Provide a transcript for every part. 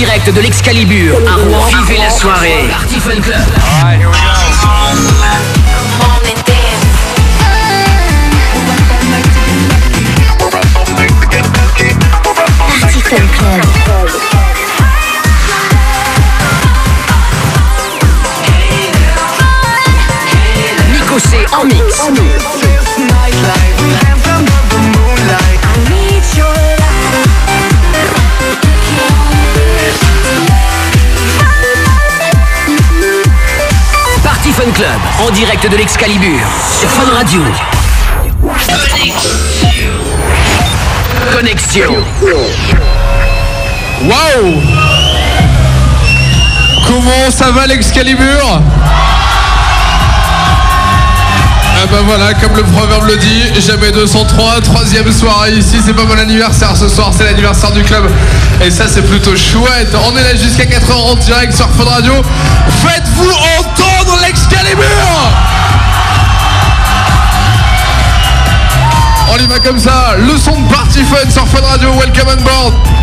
direct de l'Excalibur à Rouen. Vivez la soirée. Party Fun Club. Party Fun Club. Nico C en mix. Party Club en direct de l'Excalibur sur Fun Radio. Connexion. Waouh Comment ça va l'Excalibur? Ah bah voilà, comme le proverbe le dit, jamais 203, troisième soirée ici, c'est pas mon anniversaire ce soir, c'est l'anniversaire du club. Et ça c'est plutôt chouette. On est là jusqu'à 4h en direct sur Fun Radio. Faites-vous entendre l'Excalibur On y va comme ça, le son de Party Fun sur Fun Radio, welcome on board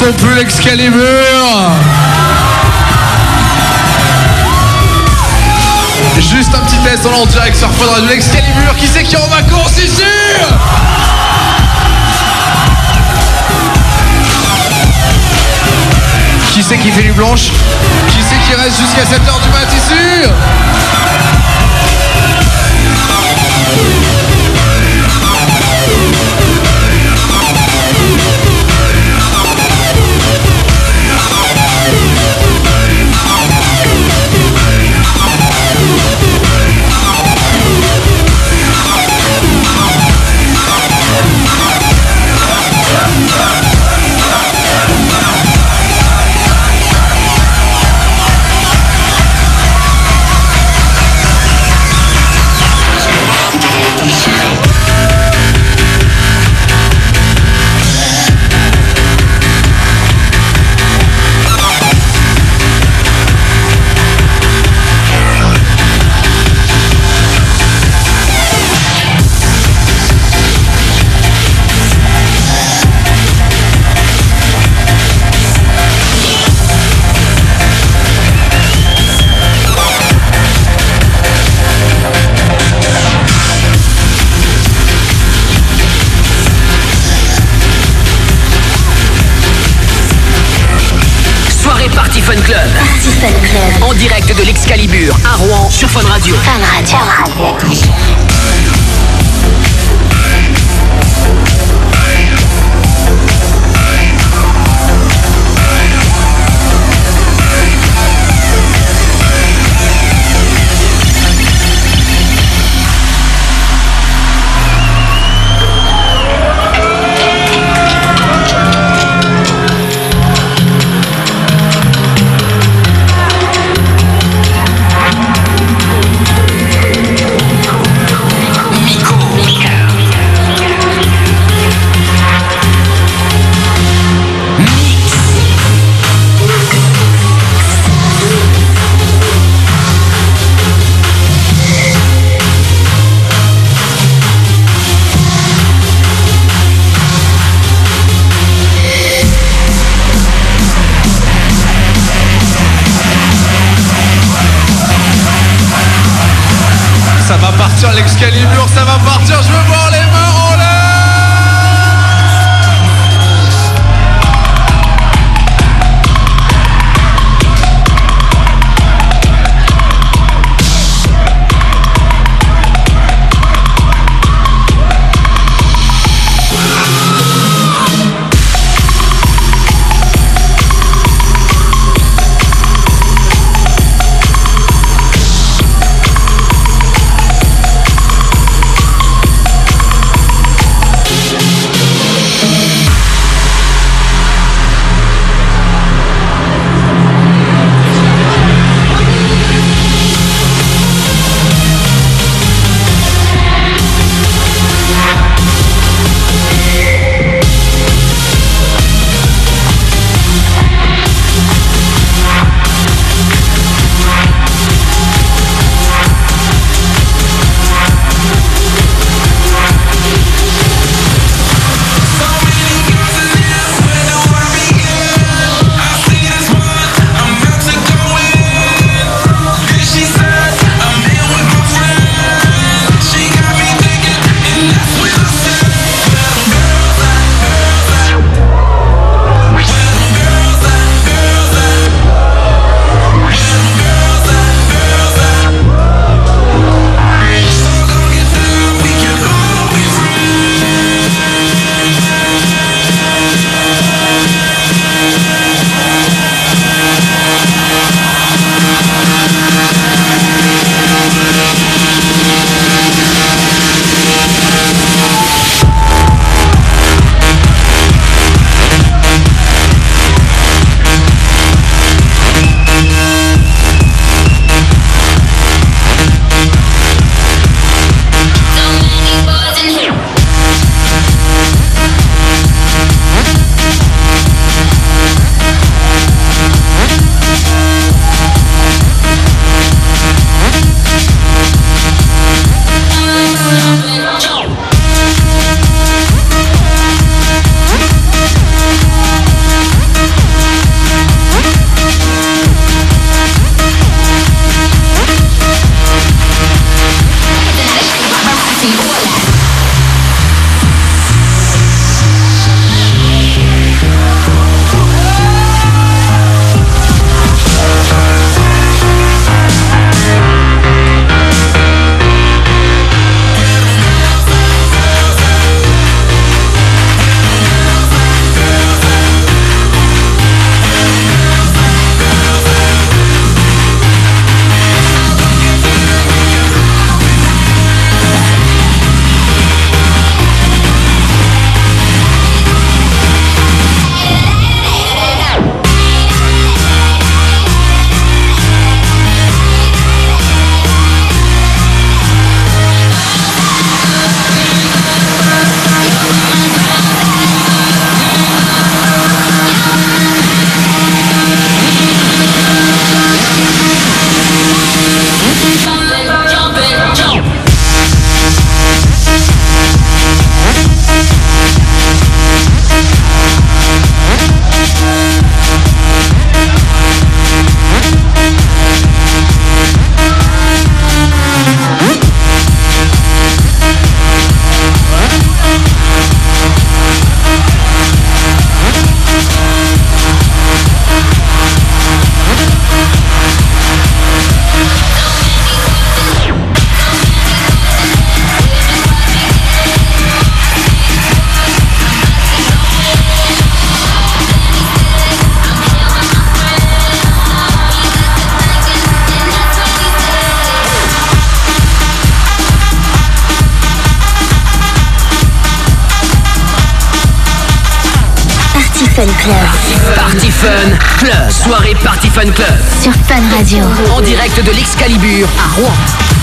Entends plus l'Excalibur Juste un petit test, on est en direct sur Fun Radio l'Excalibur. Qui c'est qui est en vacances ici Qui c'est qui fait du blanche Qui c'est qui reste jusqu'à 7h du mat ici Fun Club. Soirée Party Fun Club. Sur Fun Radio. En direct de l'Excalibur à Rouen.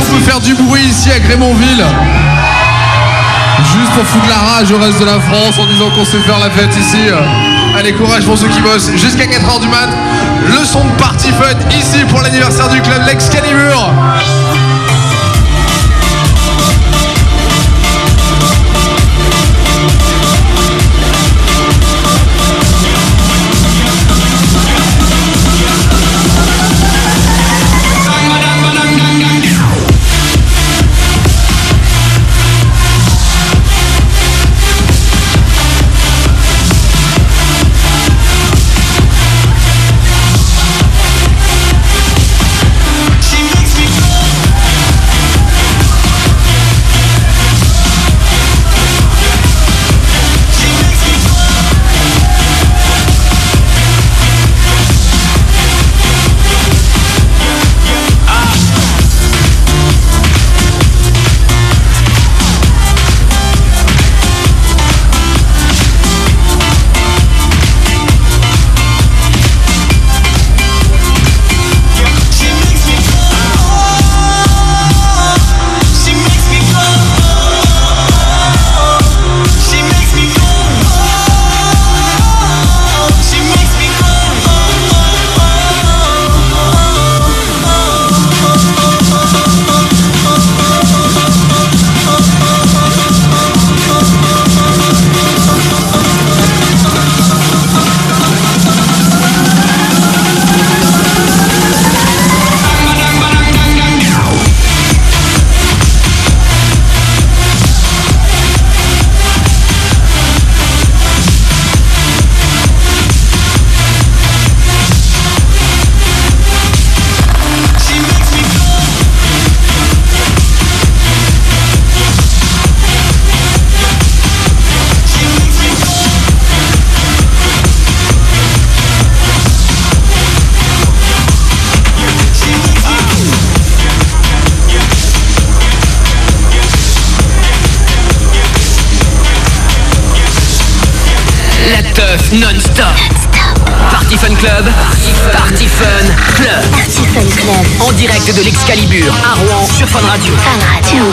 qu'on peut faire du bruit ici à Grémontville Juste pour foutre la rage au reste de la France en disant qu'on sait faire la fête ici. Allez, courage pour ceux qui bossent jusqu'à 4h du mat. Le son de party fun ici pour l'anniversaire du club L'Excalibur. de l'Excalibur à Rouen sur Fun Radio. Fun Radio.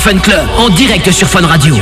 Fun Club. En direct sur Fun Radio.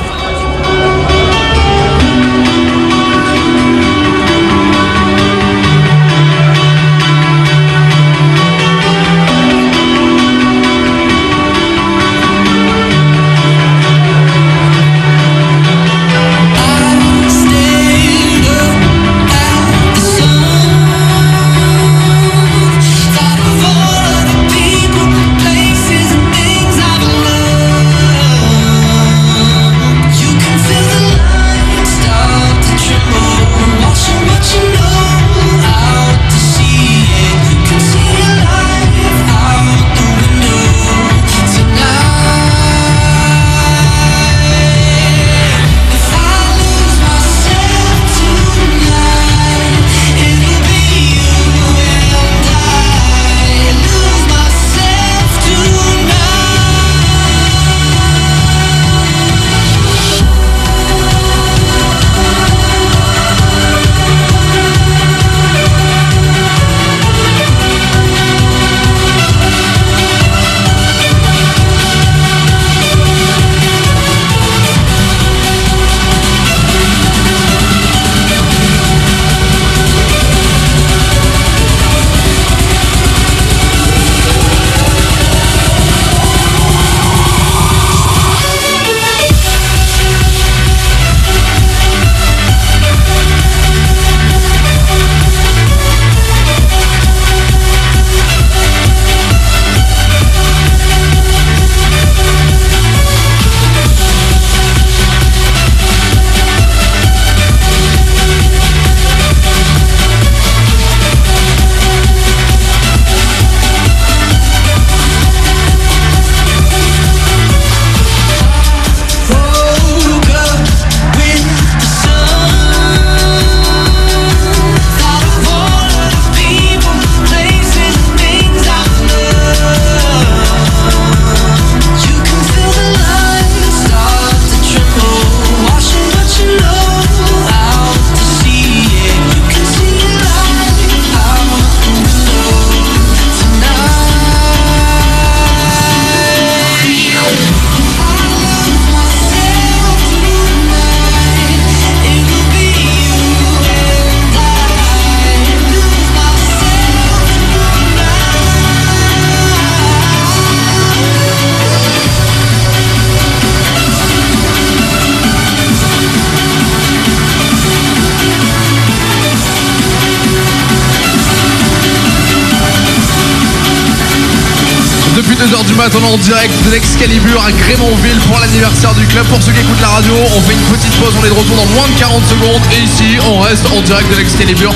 On est en direct de l'Excalibur à Grémontville pour l'anniversaire du club. Pour ceux qui écoutent la radio, on fait une petite pause, on est de retour dans moins de 40 secondes. Et ici, on reste en direct de l'Excalibur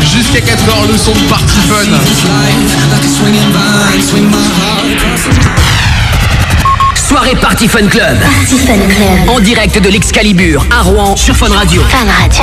jusqu'à 4h, le son de Party Fun. Soirée Party Fun Club. Party Fun Club. En direct de l'Excalibur à Rouen sur Fun Radio. Fun Radio.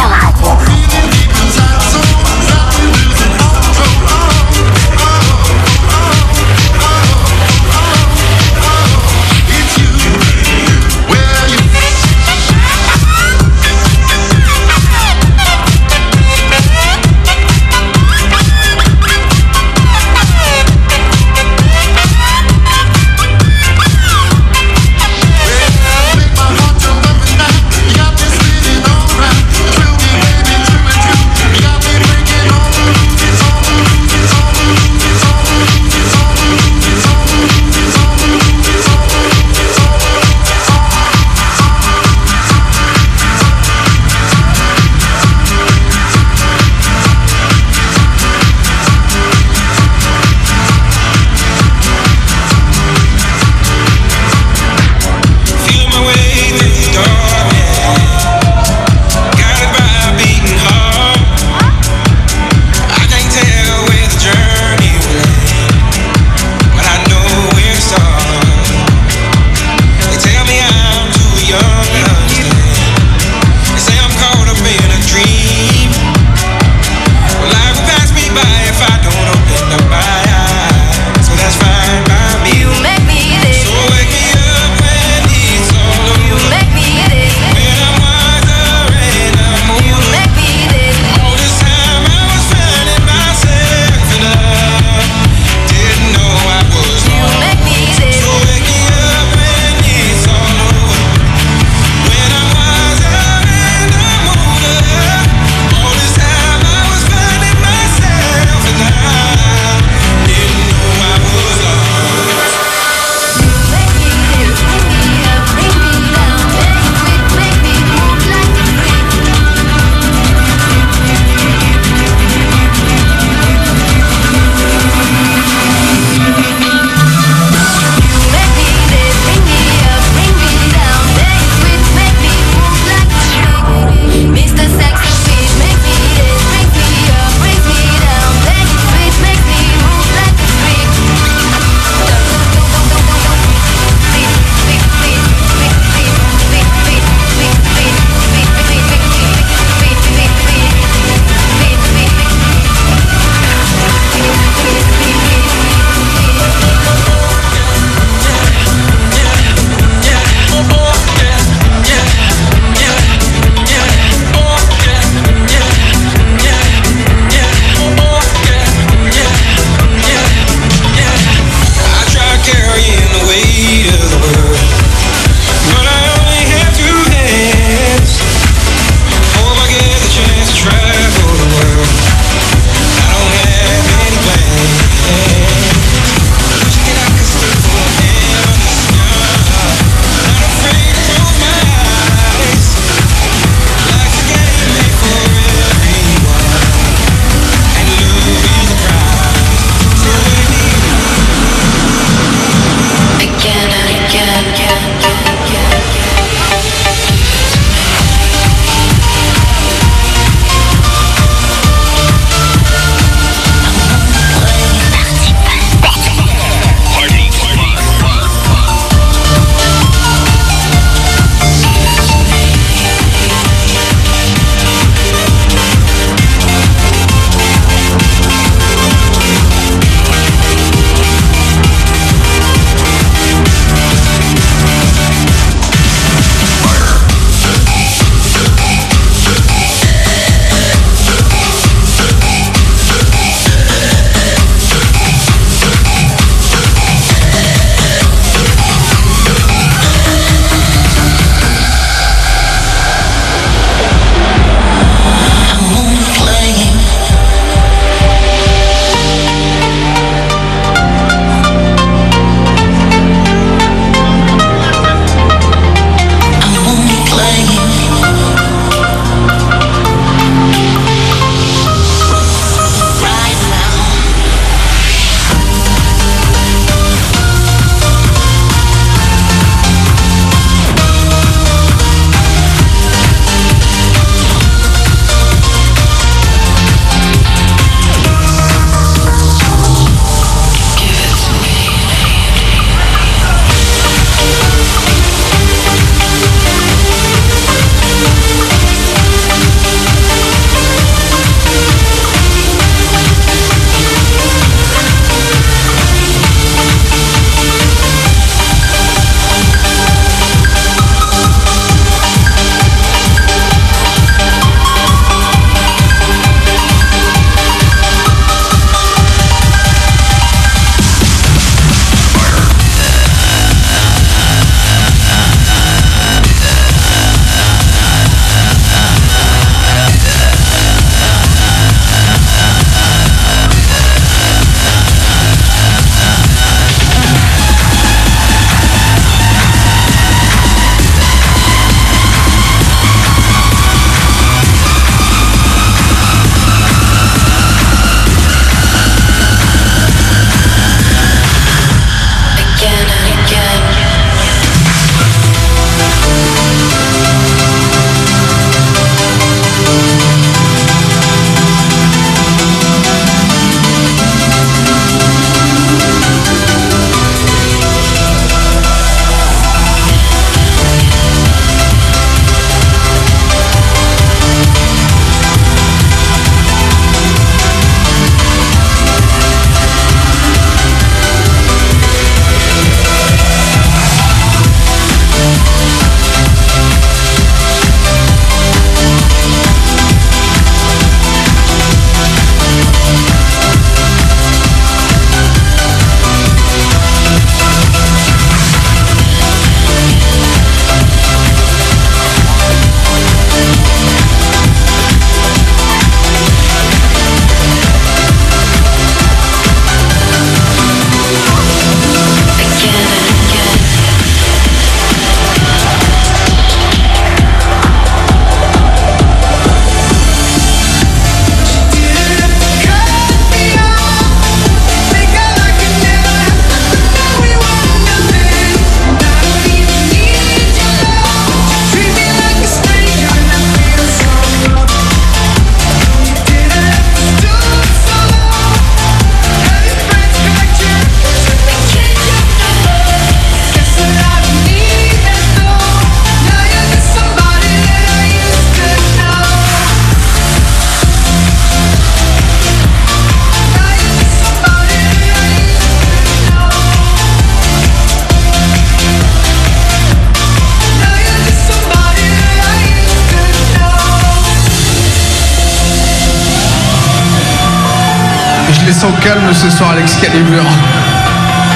Ce soir à l'Excalibur.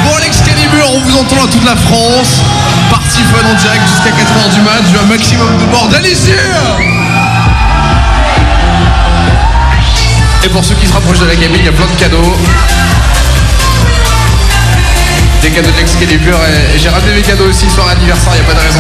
Bon, l'Excalibur, on vous entend dans toute la France. Parti fun en direct jusqu'à 4h du match. Un maximum de bordel ici. Et pour ceux qui se rapprochent de la cabine, il y a plein de cadeaux. Des cadeaux de l'Excalibur et j'ai ramené mes cadeaux aussi soir anniversaire, il n'y a pas de raison.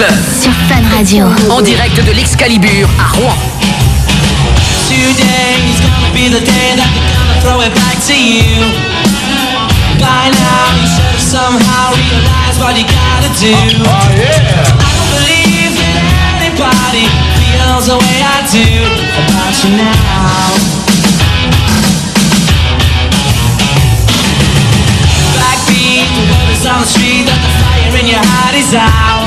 Club. sur Fun Radio. En direct de l'Excalibur à Rouen. Today's gonna be the day that they're gonna throw it back to you. By now, you should have somehow realized what you gotta do. I don't believe that anybody feels the way I do about you now. Backbeat, the word is on the street that the fire in your heart is out.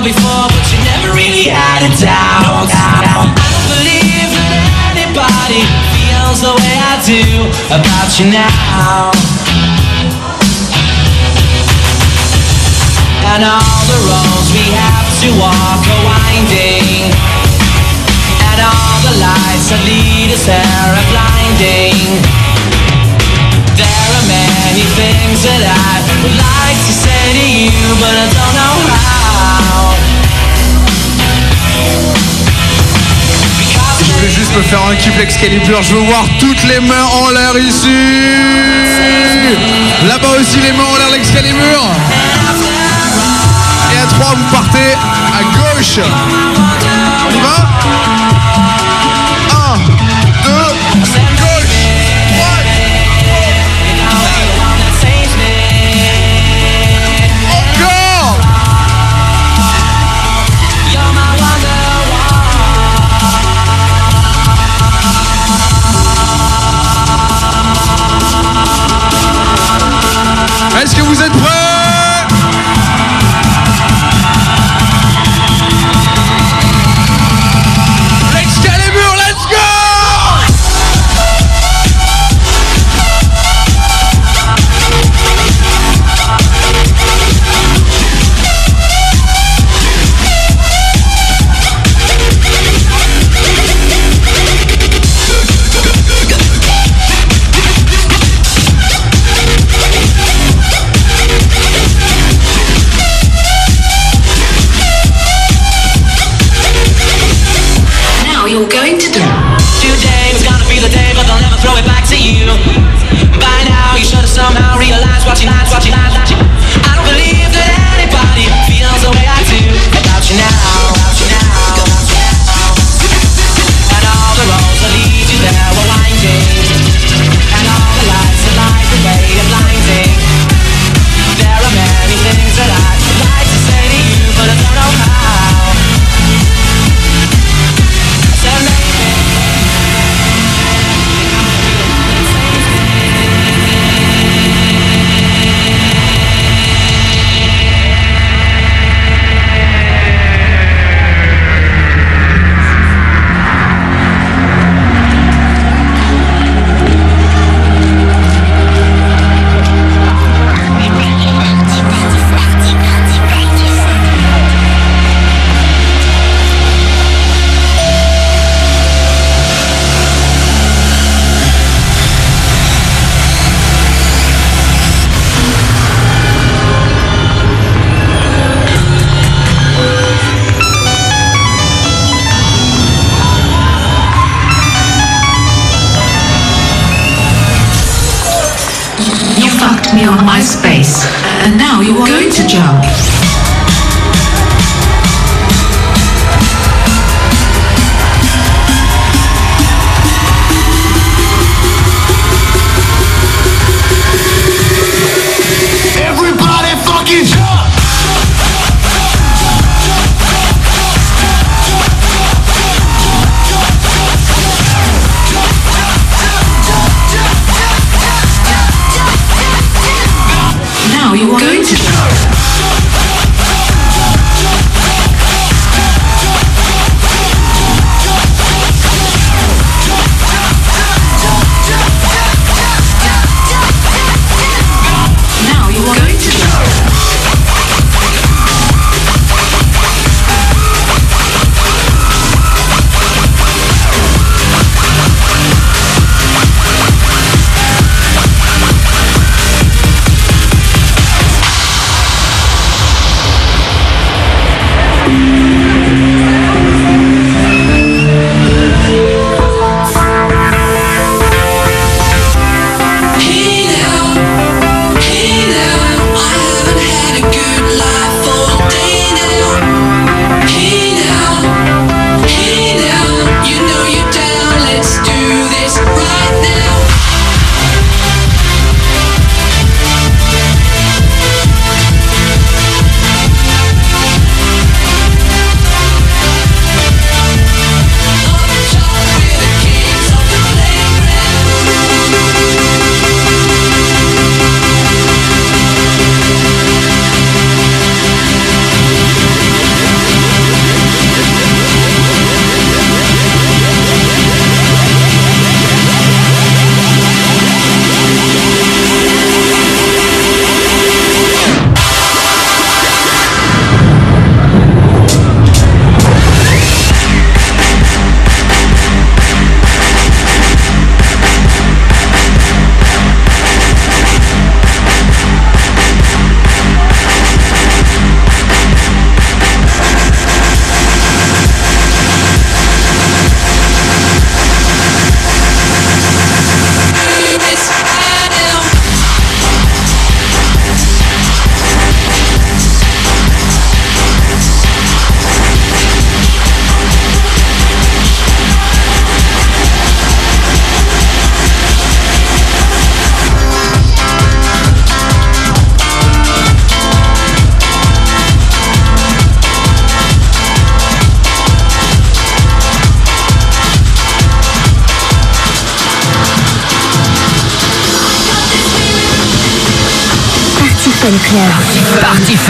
It all before, but you never really had a doubt. I don't believe that anybody feels the way I do about you now. And all the roads we have to walk are winding And all the lights that lead us there are blinding There are many things that I would like to say to you But I don't Je me faire un kiff l'Excalibur. Je veux voir toutes les mains en l'air ici. Là-bas aussi les mains en l'air l'Excalibur. Et à 3 vous partez à gauche.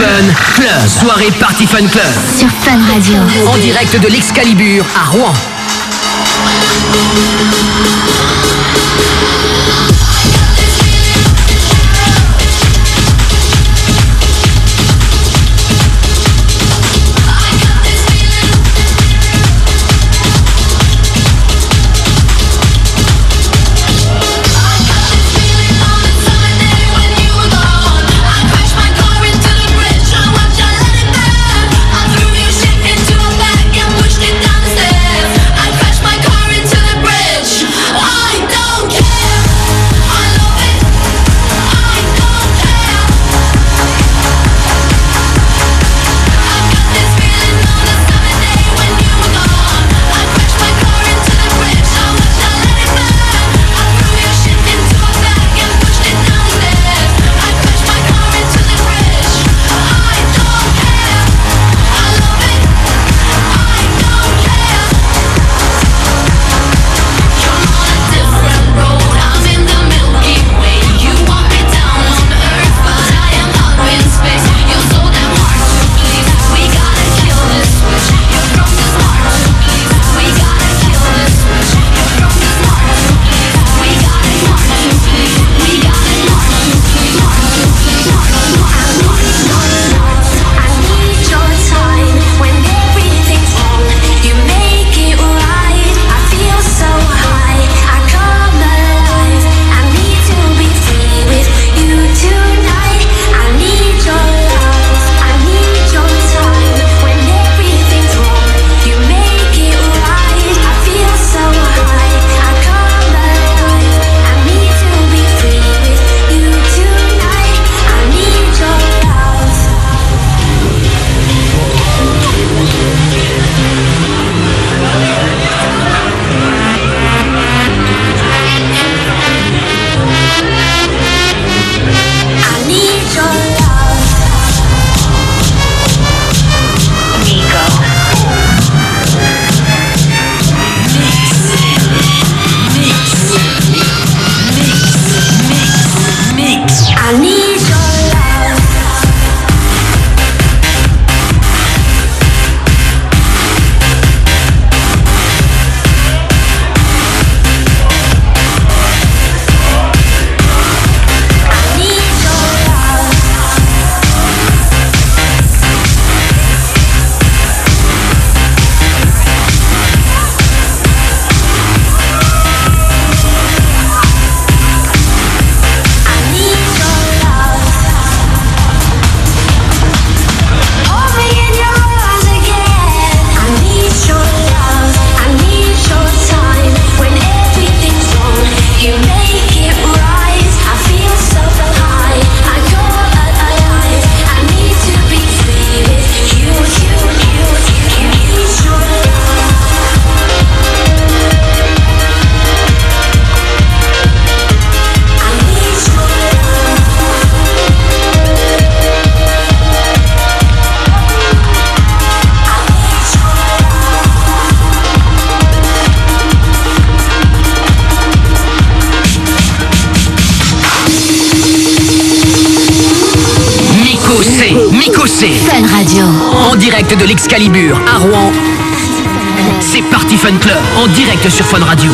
Fun Club. Soirée Party Fun Club. Sur Fun Radio. En direct de l'Excalibur à Rouen. de l'Excalibur à Rouen, c'est Party Fun Club en direct sur Fun Radio.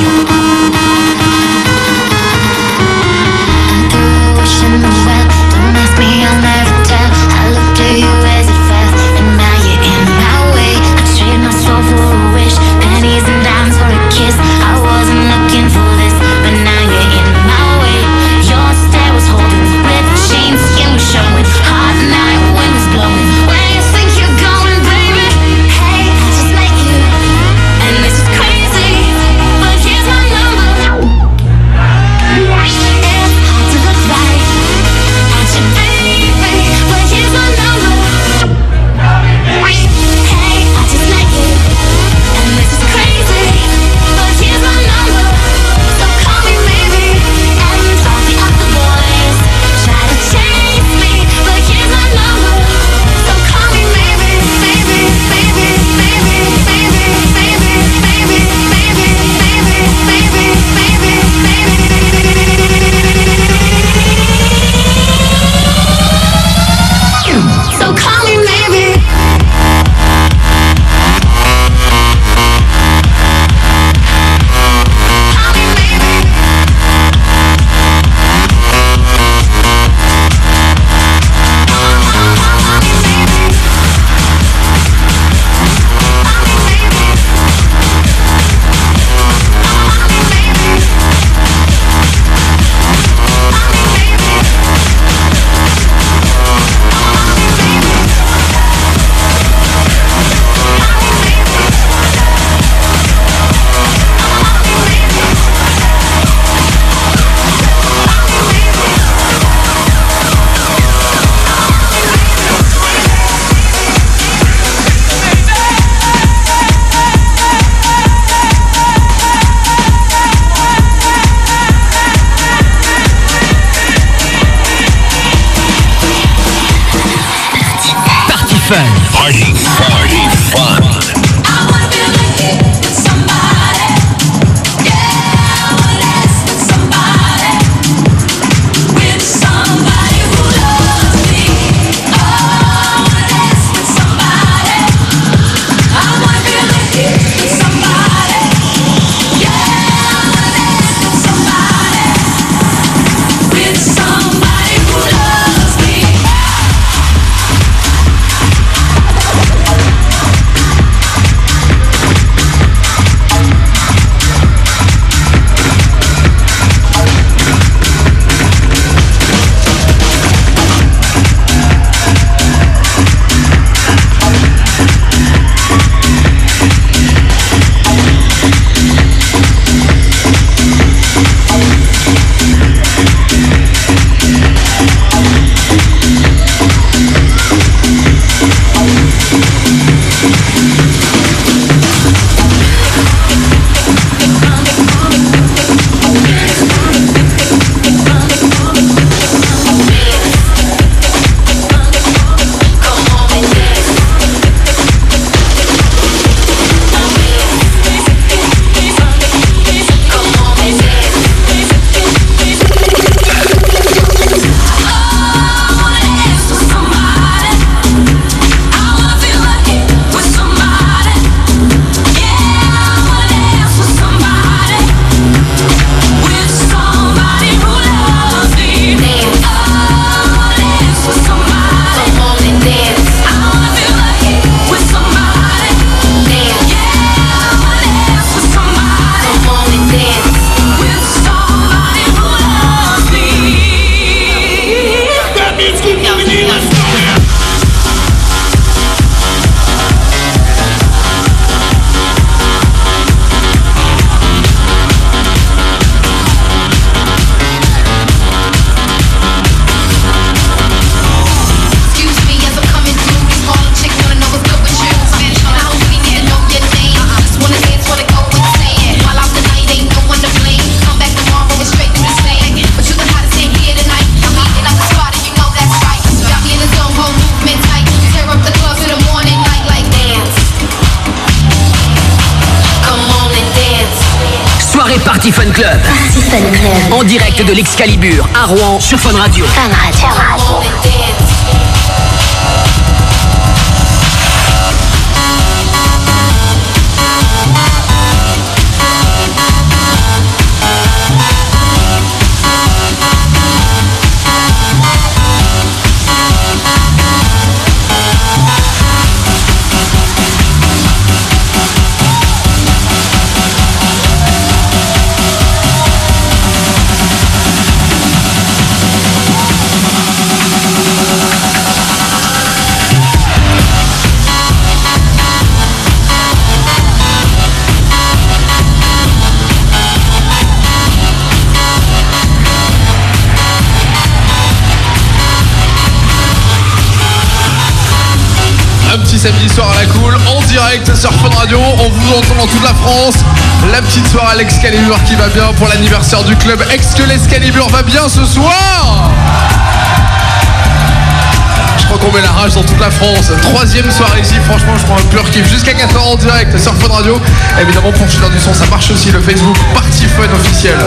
l'Excalibur à Rouen sur Fun Radio. Fun Radio. Samedi soir à la cool, en direct sur Fun Radio. On vous entend dans toute la France. La petite soirée à l'Excalibur qui va bien pour l'anniversaire du club. Est-ce que l'Excalibur va bien ce soir? Je crois qu'on met la rage dans toute la France. Troisième soirée ici, franchement, je prends un pur kiff. Jusqu'à 4h en direct sur Fun Radio. Évidemment, pour Chiller du son, ça marche aussi le Facebook Party Fun officiel.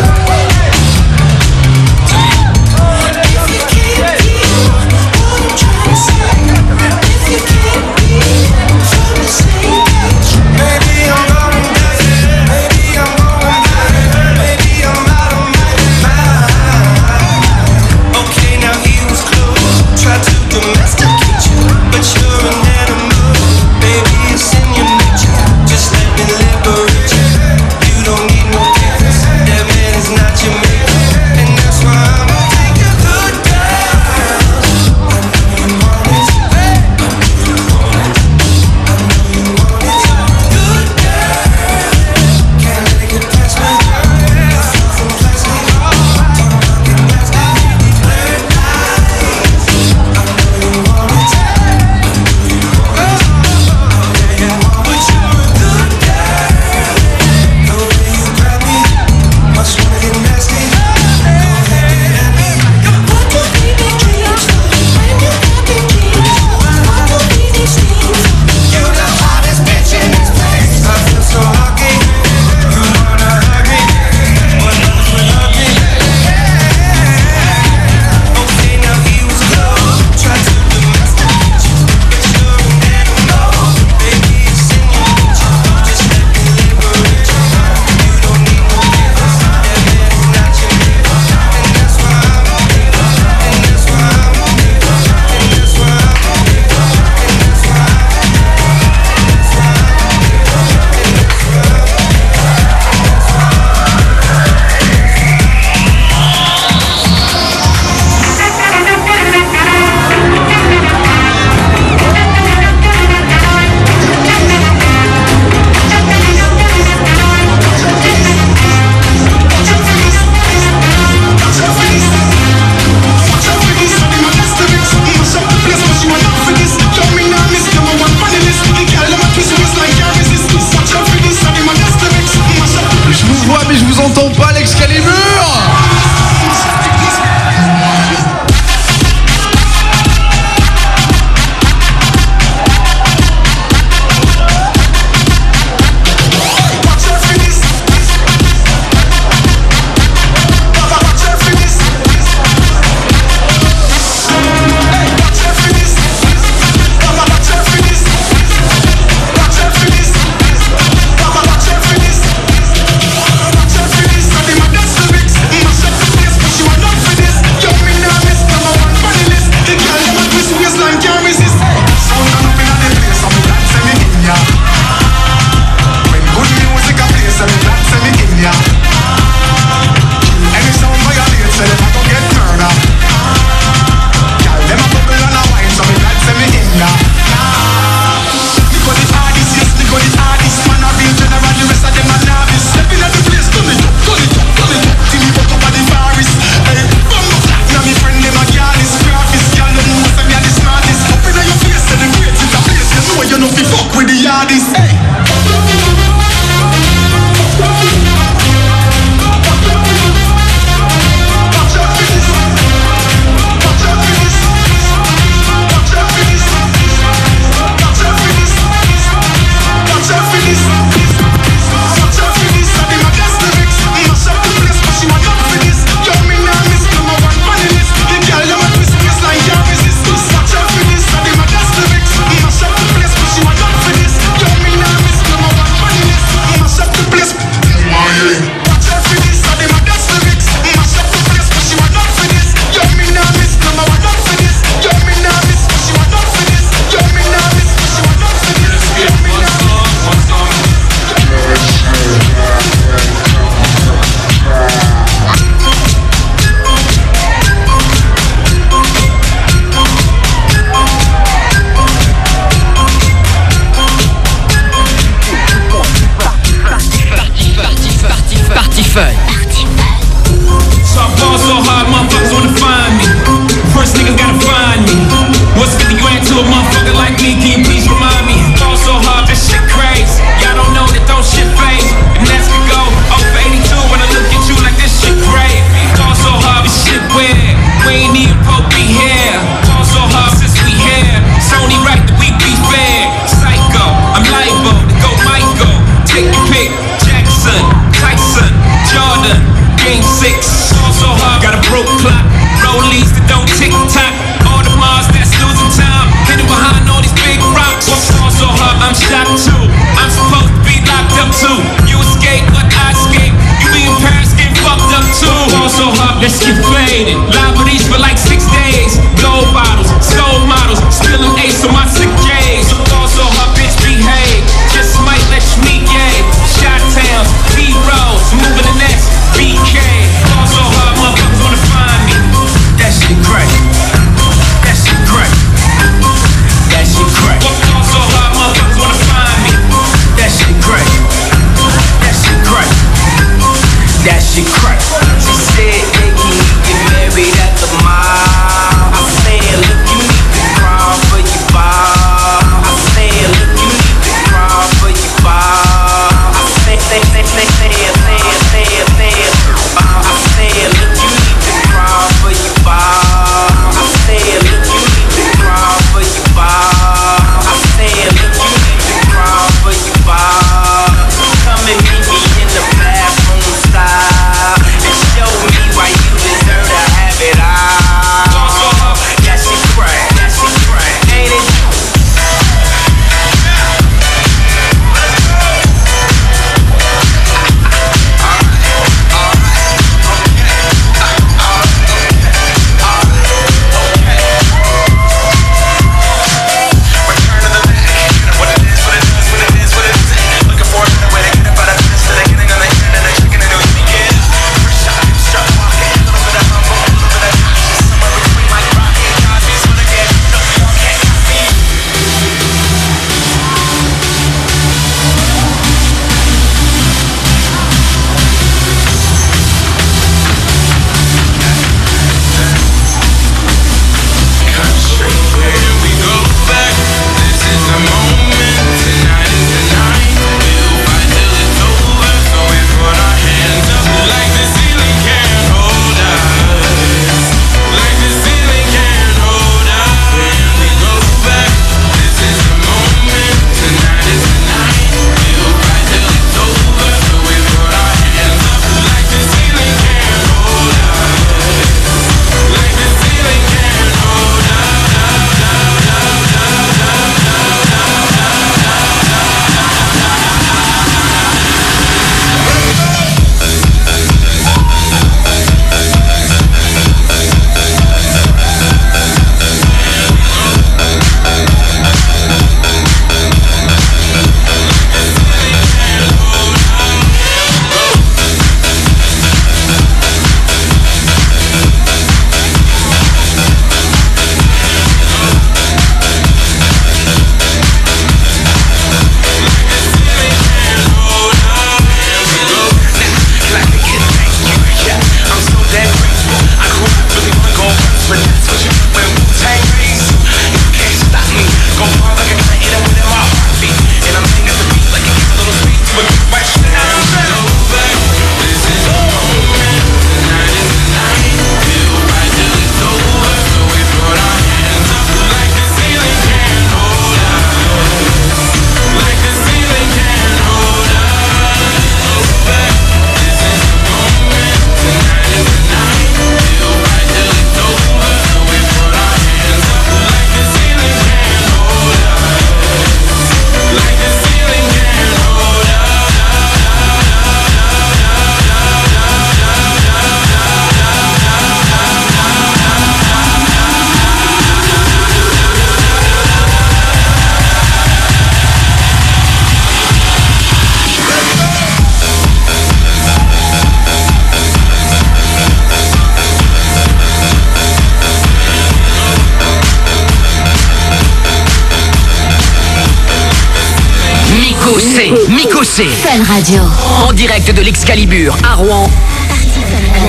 En direct de l'Excalibur à Rouen.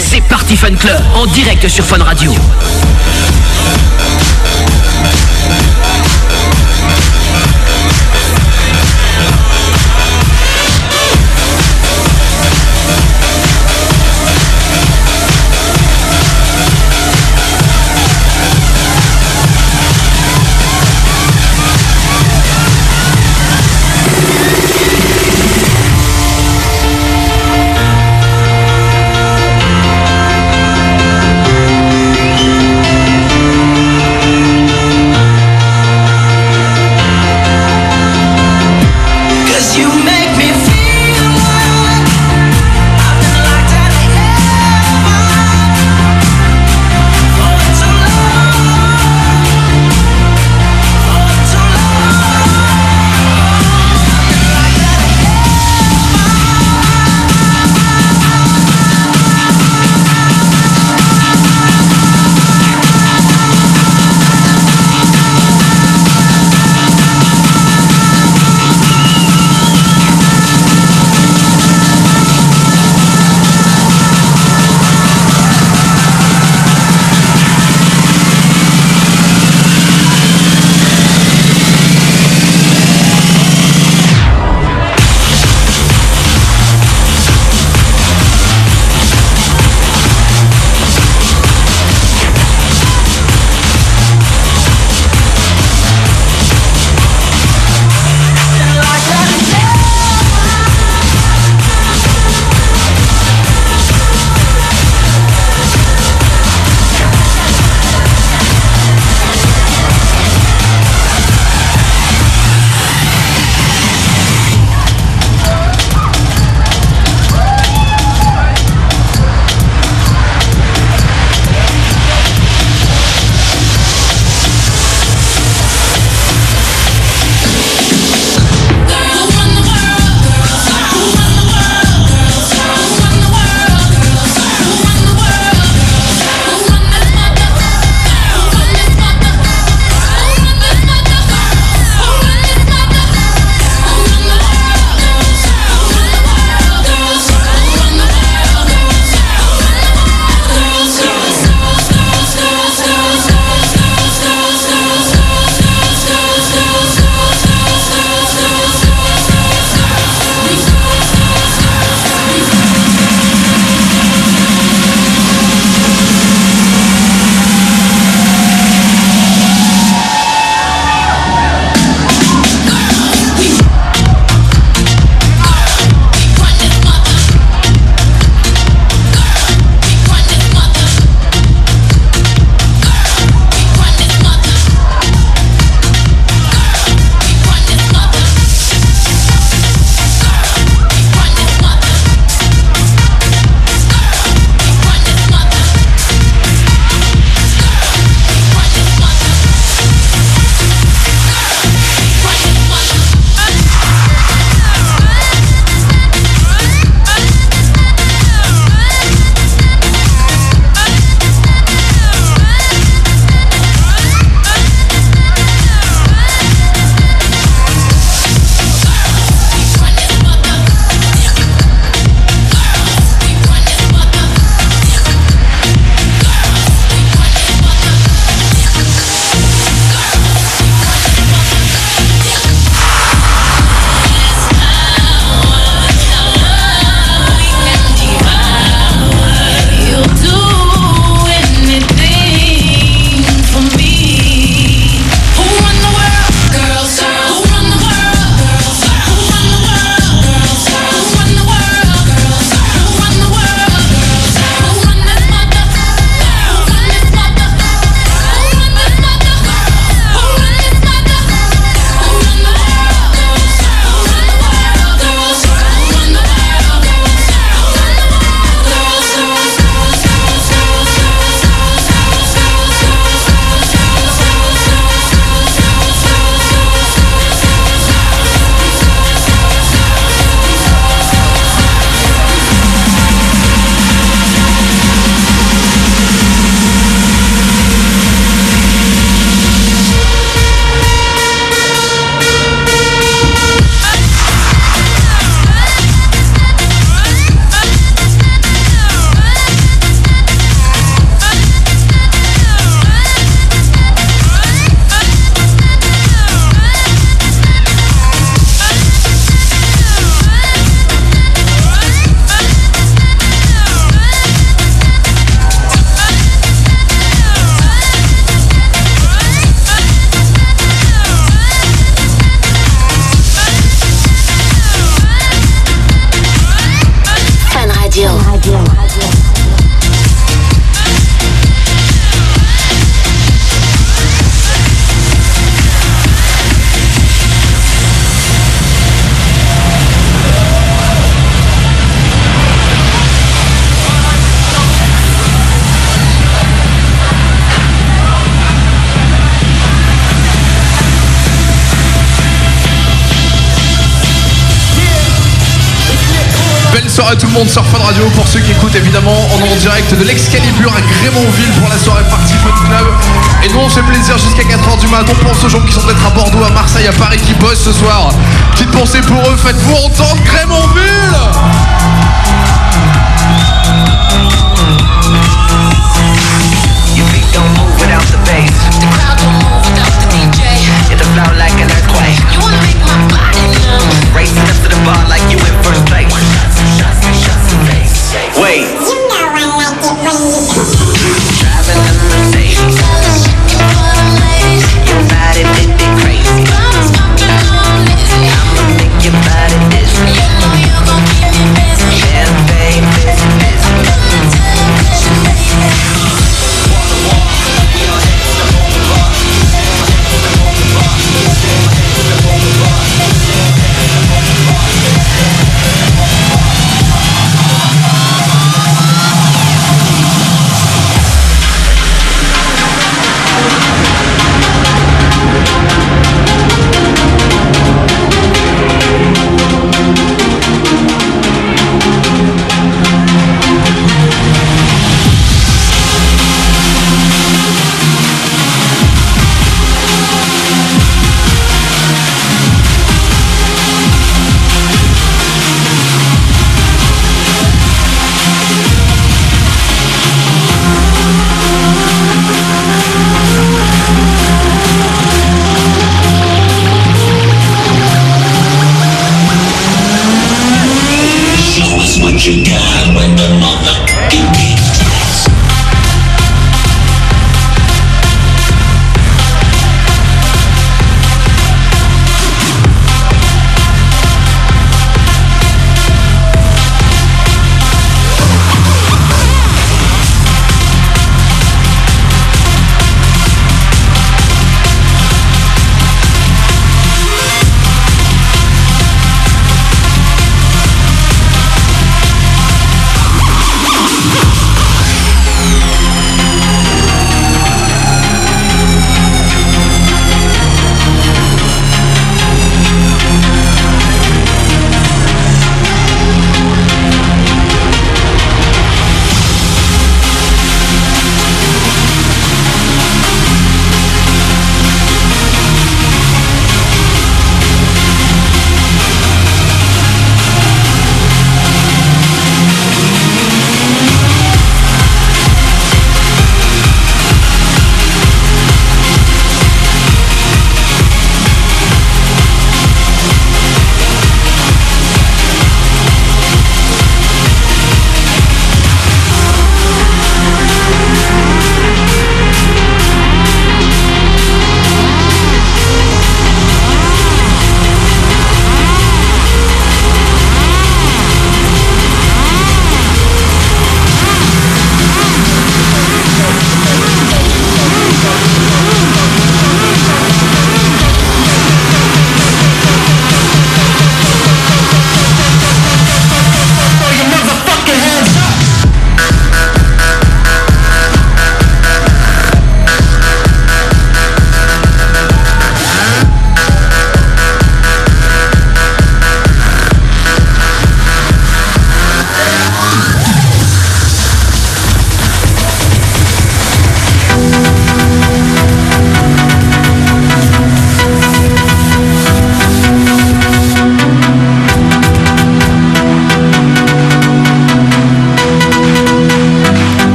C'est parti Fun Club en direct sur Fun Radio.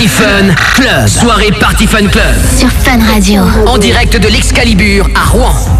Party Fun Club. Soirée Party Fun Club. Sur Fun Radio. En direct de l'Excalibur à Rouen.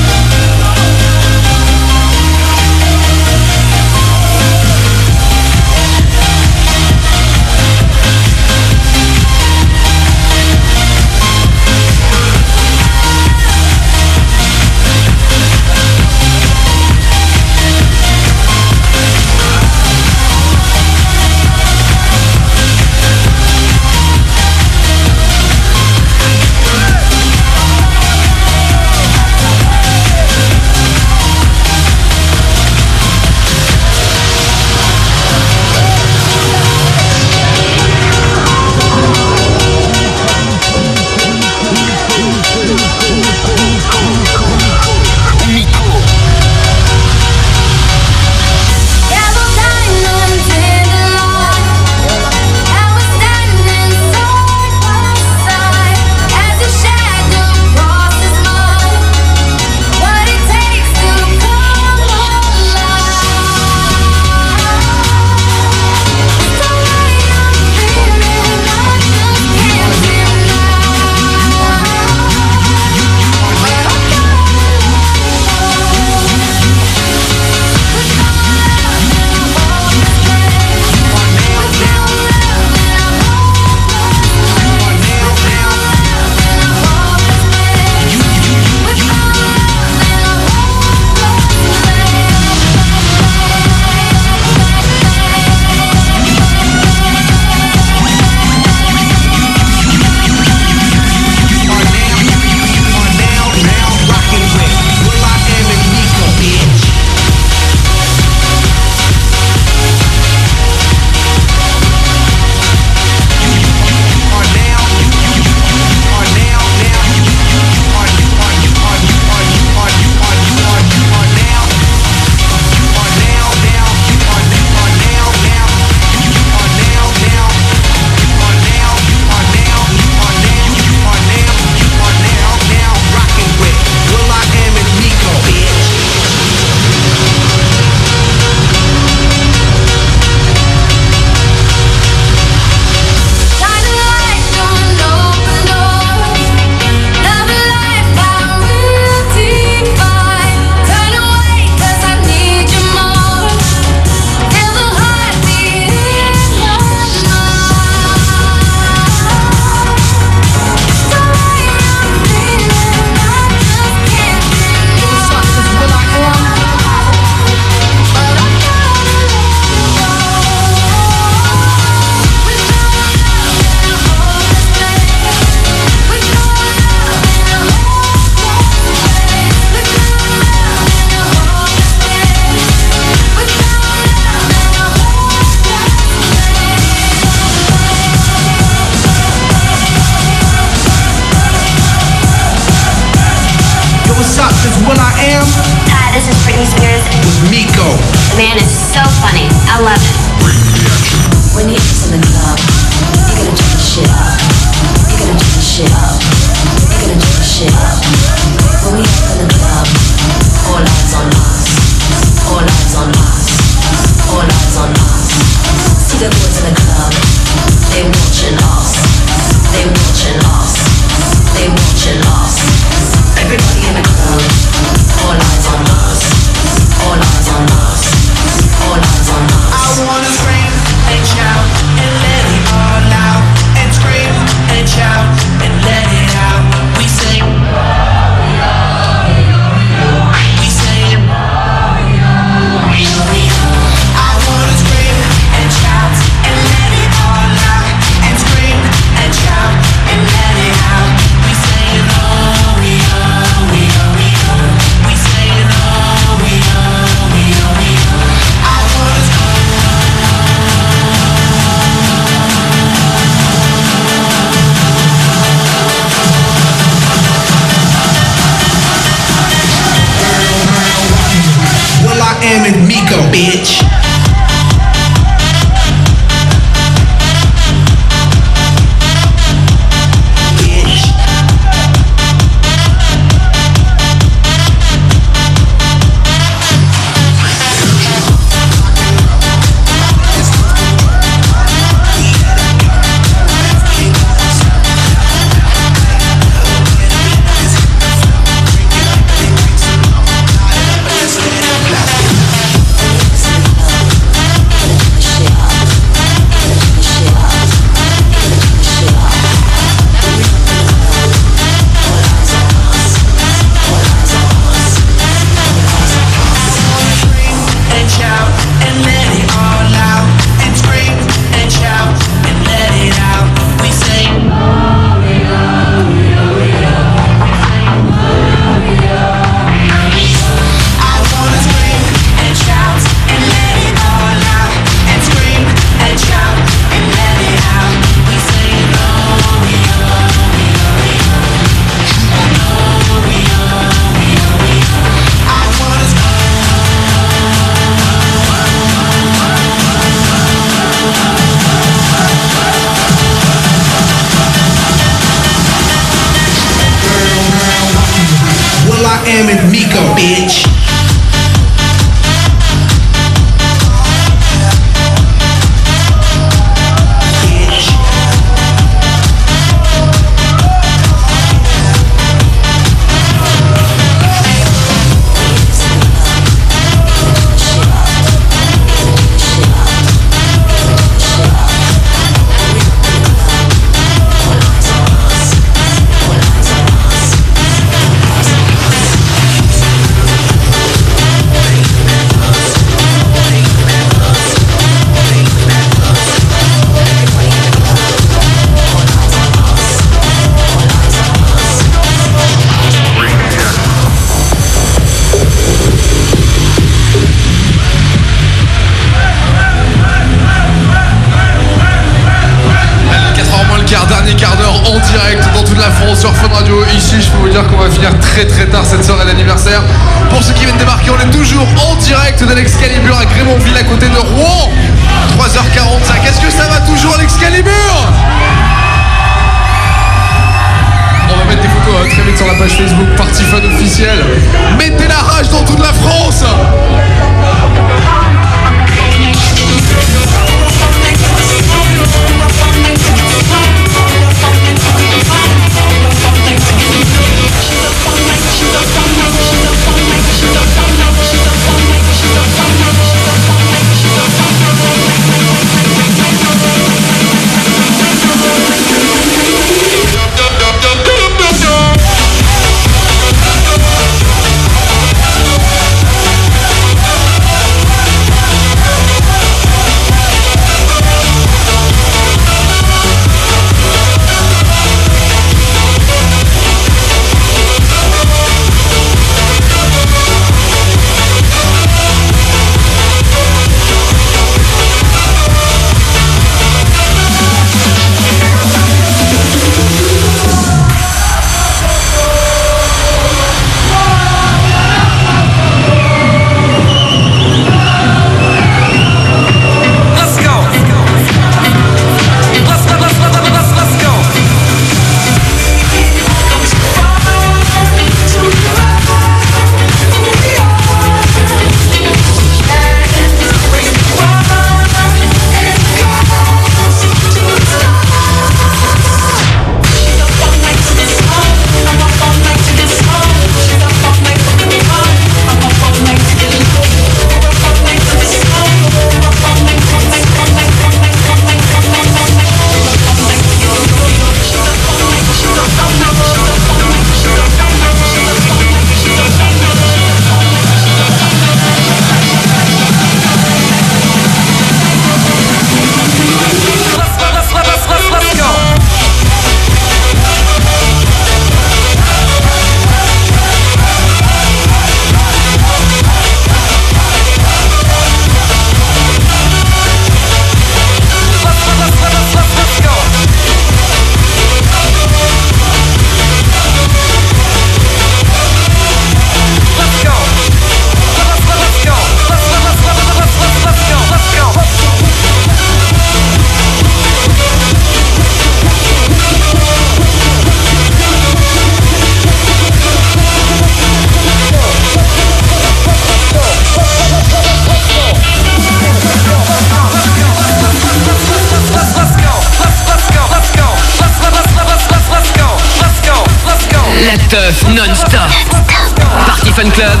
Club.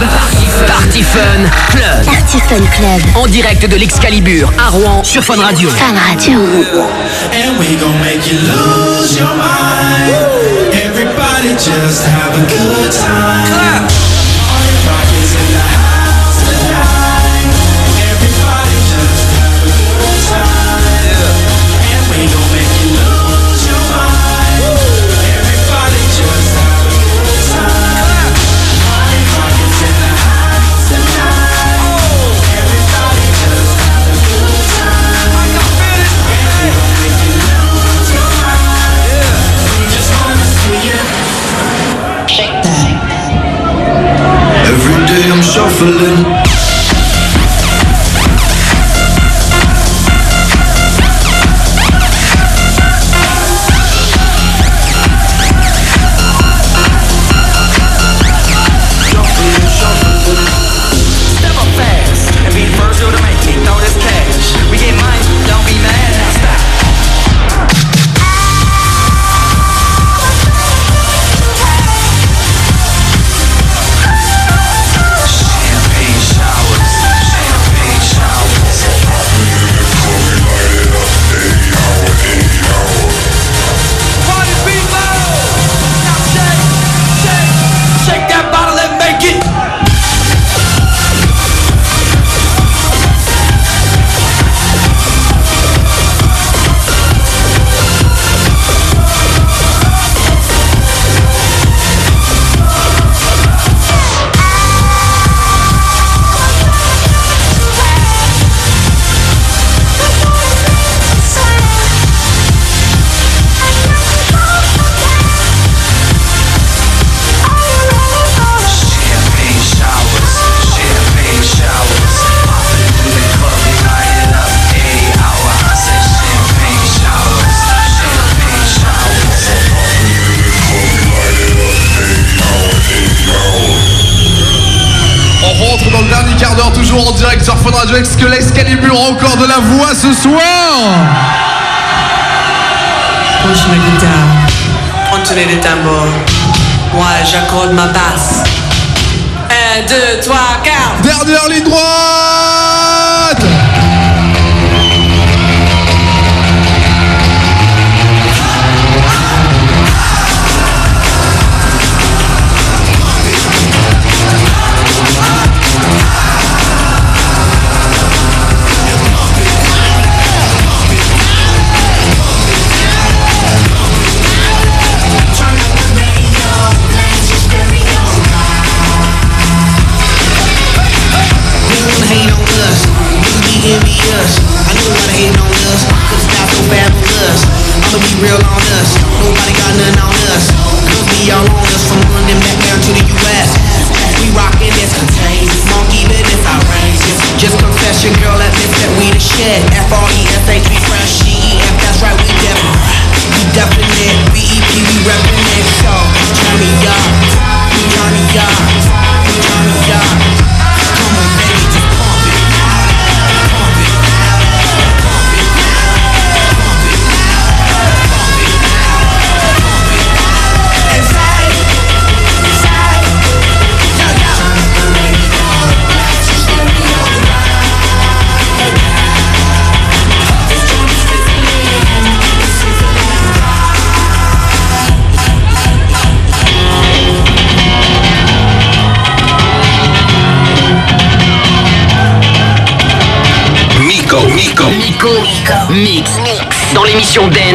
Party Fun Club. Party Fun Club. En direct de l'Excalibur à Rouen sur Fun Radio. Fun Radio. And we gonna make you lose your mind. Everybody just have a good ce soir. Prends la guitare, continue les tambours. Moi, j'accorde ma basse. 1, 2, 3, 4. Dernière ligne droite. version d'elle.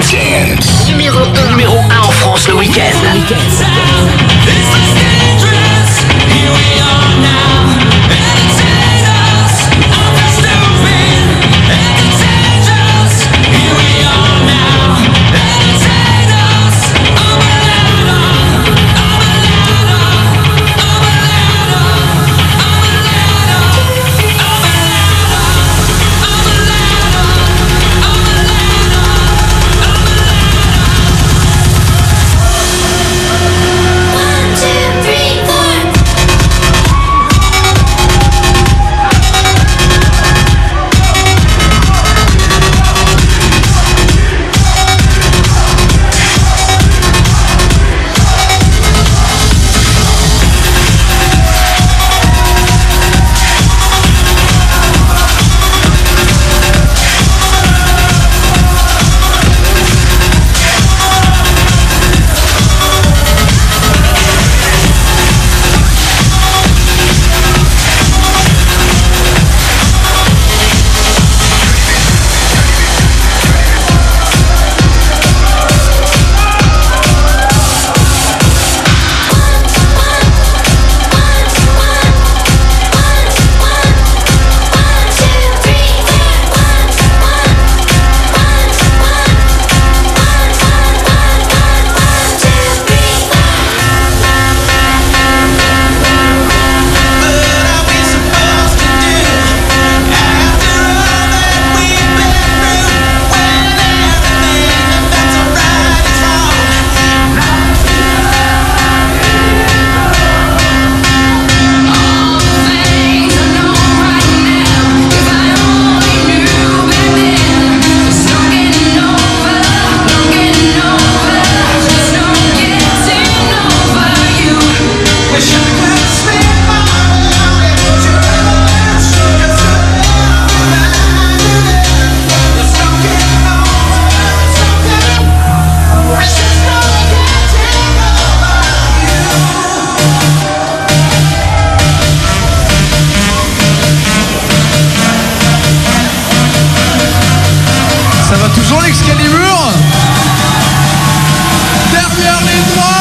Toujours l'Excalibur Derrière les droites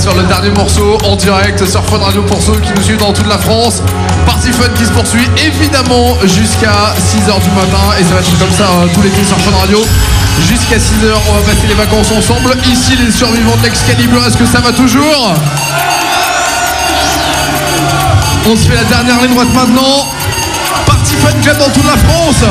Sur le dernier morceau en direct sur Fun Radio pour ceux qui nous suivent dans toute la France. Party Fun qui se poursuit évidemment jusqu'à 6h du matin et ça va être comme ça euh, tous les l'été sur Fun Radio. Jusqu'à 6h, on va passer les vacances ensemble. Ici, les survivants de l'Excalibur, est-ce que ça va toujours? On se fait la dernière ligne droite maintenant. Party Fun Club dans toute la France.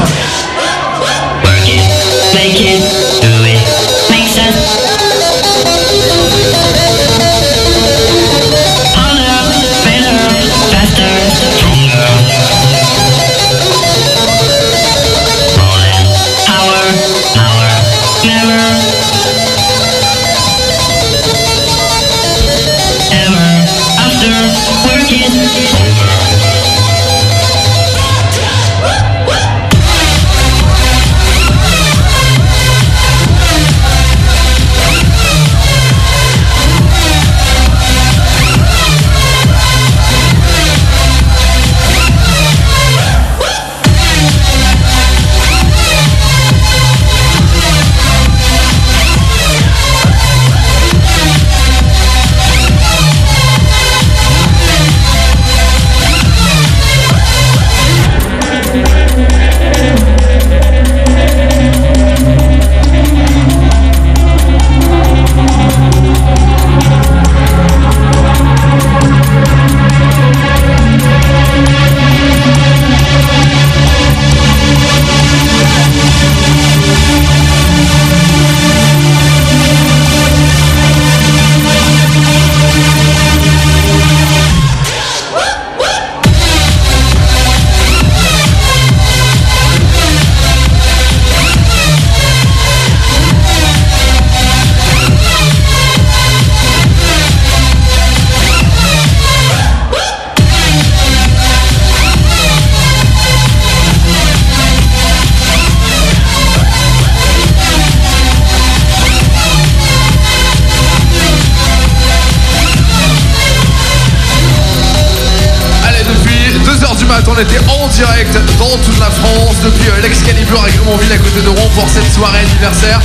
Pour cette soirée anniversaire.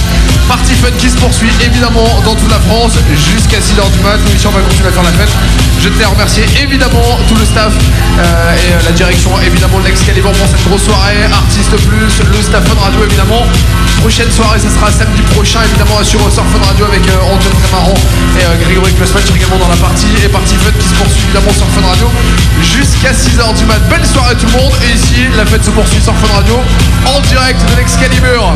Party Fun qui se poursuit évidemment dans toute la France jusqu'à 6h du mat. Nous ici, on va continuer à faire la fête. Je tenais à remercier évidemment tout le staff euh, et euh, la direction évidemment de l'Excalibur pour cette grosse soirée. Artiste Plus, le staff Fun Radio évidemment. Prochaine soirée, ça sera samedi prochain évidemment sur Surf Radio avec euh, Antoine Camaron et euh, Grégory Clustmatch également dans la partie et partie fun qui se poursuit évidemment sur Fun Radio jusqu'à 6h du mat. Belle soirée tout le monde et ici la fête se poursuit sur Fun Radio en direct de l'Excalibur.